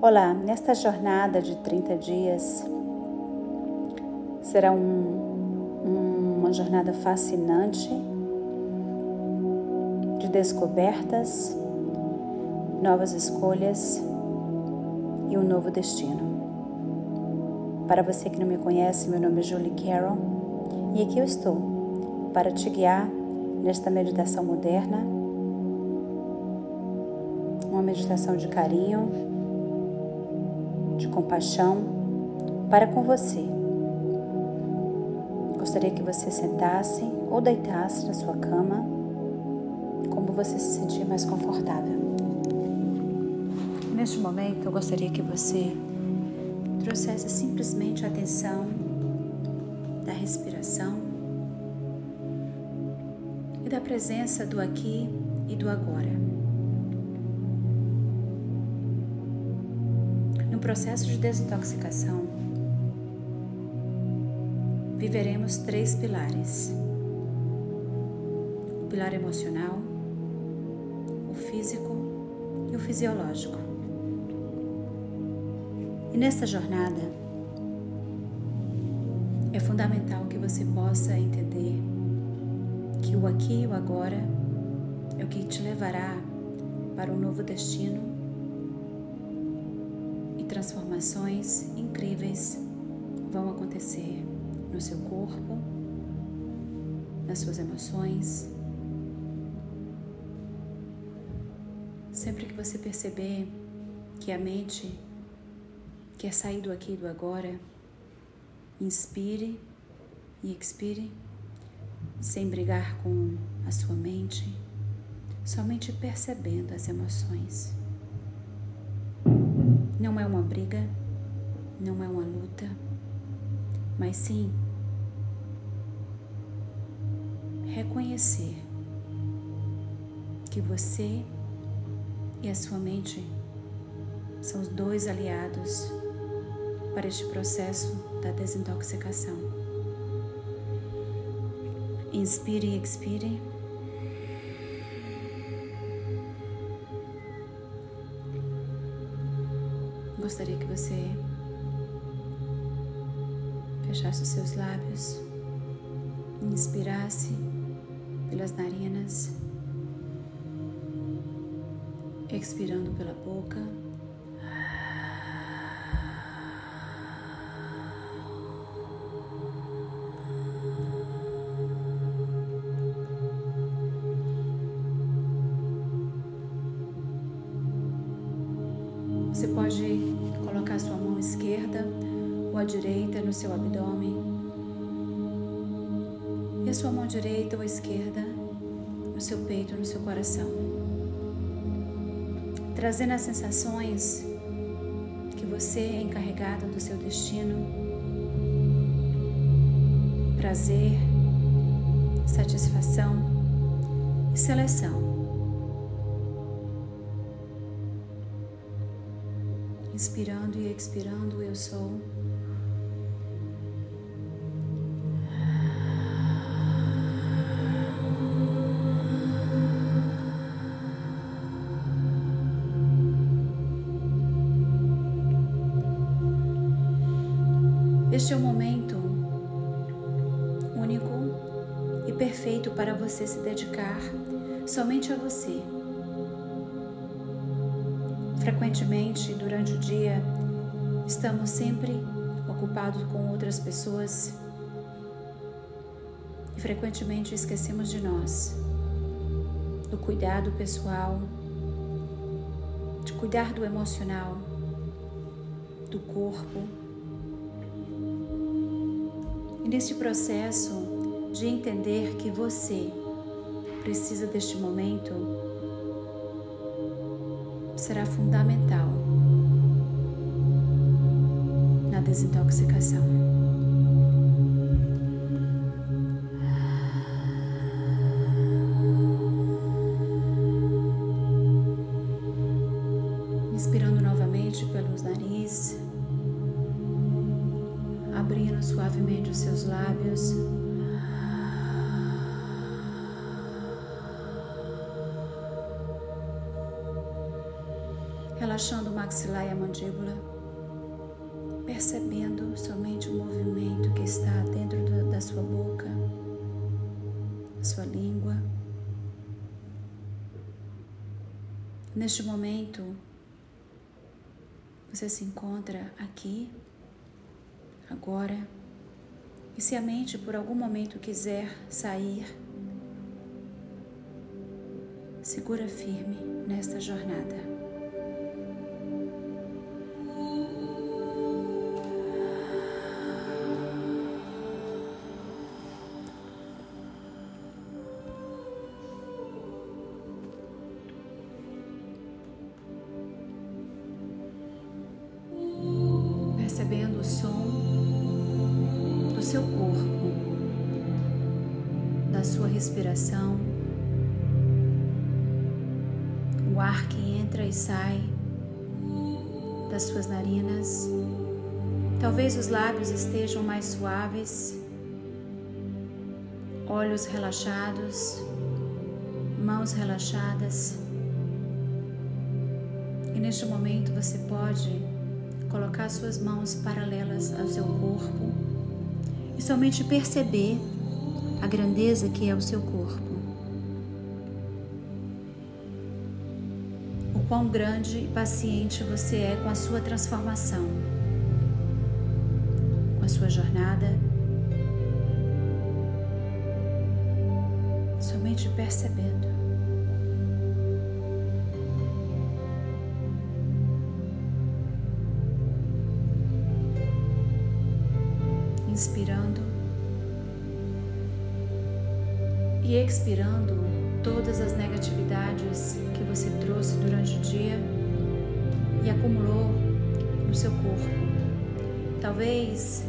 Olá, nesta jornada de 30 dias será um, uma jornada fascinante de descobertas, novas escolhas e um novo destino. Para você que não me conhece, meu nome é Julie Carroll e aqui eu estou para te guiar nesta meditação moderna, uma meditação de carinho de compaixão para com você. Gostaria que você sentasse ou deitasse na sua cama, como você se sentir mais confortável. Neste momento, eu gostaria que você trouxesse simplesmente a atenção da respiração e da presença do aqui e do agora. Processo de desintoxicação, viveremos três pilares: o pilar emocional, o físico e o fisiológico. E nesta jornada, é fundamental que você possa entender que o aqui e o agora é o que te levará para um novo destino transformações incríveis vão acontecer no seu corpo, nas suas emoções. Sempre que você perceber que a mente quer sair do aqui e do agora, inspire e expire, sem brigar com a sua mente, somente percebendo as emoções. Não é uma briga, não é uma luta, mas sim reconhecer que você e a sua mente são os dois aliados para este processo da desintoxicação. Inspire e expire. Gostaria que você fechasse os seus lábios, inspirasse pelas narinas, expirando pela boca. Pode colocar sua mão esquerda ou a direita no seu abdômen. E a sua mão direita ou esquerda no seu peito, no seu coração, trazendo as sensações que você é encarregado do seu destino, prazer, satisfação e seleção. Inspirando e expirando, eu sou. Este é o momento único e perfeito para você se dedicar somente a você Frequentemente, durante o dia, estamos sempre ocupados com outras pessoas e frequentemente esquecemos de nós, do cuidado pessoal, de cuidar do emocional, do corpo. E neste processo de entender que você precisa deste momento, será fundamental na desintoxicação. Inspirando novamente pelos nariz, abrindo suavemente os seus lábios. Relaxando o maxilar e a mandíbula, percebendo somente o movimento que está dentro da sua boca, sua língua. Neste momento, você se encontra aqui, agora, e se a mente por algum momento quiser sair, segura firme nesta jornada. Sua respiração, o ar que entra e sai das suas narinas. Talvez os lábios estejam mais suaves, olhos relaxados, mãos relaxadas. E neste momento você pode colocar suas mãos paralelas ao seu corpo e somente perceber a grandeza que é o seu corpo. O quão grande e paciente você é com a sua transformação, com a sua jornada. Somente percebendo. E expirando todas as negatividades que você trouxe durante o dia e acumulou no seu corpo. Talvez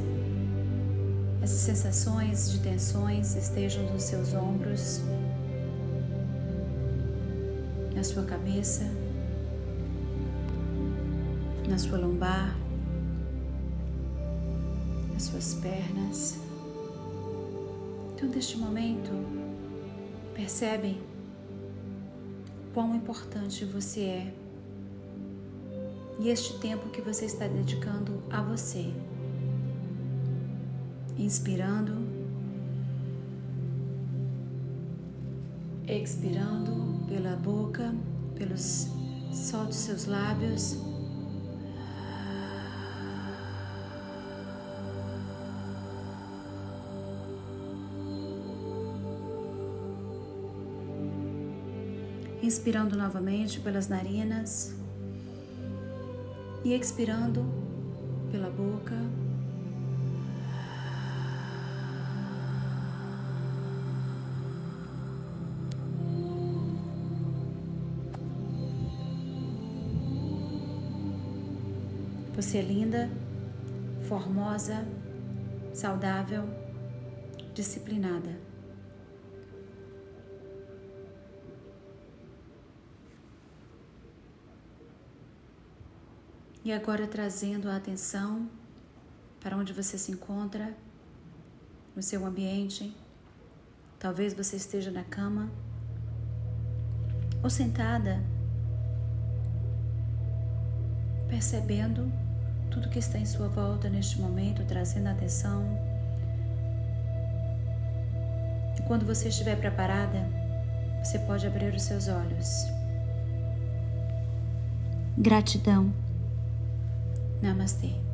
essas sensações de tensões estejam nos seus ombros, na sua cabeça, na sua lombar as suas pernas. Então, neste momento, percebem quão importante você é e este tempo que você está dedicando a você. Inspirando, expirando pela boca, pelos solte seus lábios. Inspirando novamente pelas narinas e expirando pela boca. Você é linda, formosa, saudável, disciplinada. E agora trazendo a atenção para onde você se encontra, no seu ambiente. Talvez você esteja na cama ou sentada, percebendo tudo que está em sua volta neste momento, trazendo a atenção. E quando você estiver preparada, você pode abrir os seus olhos. Gratidão. नमस्ते।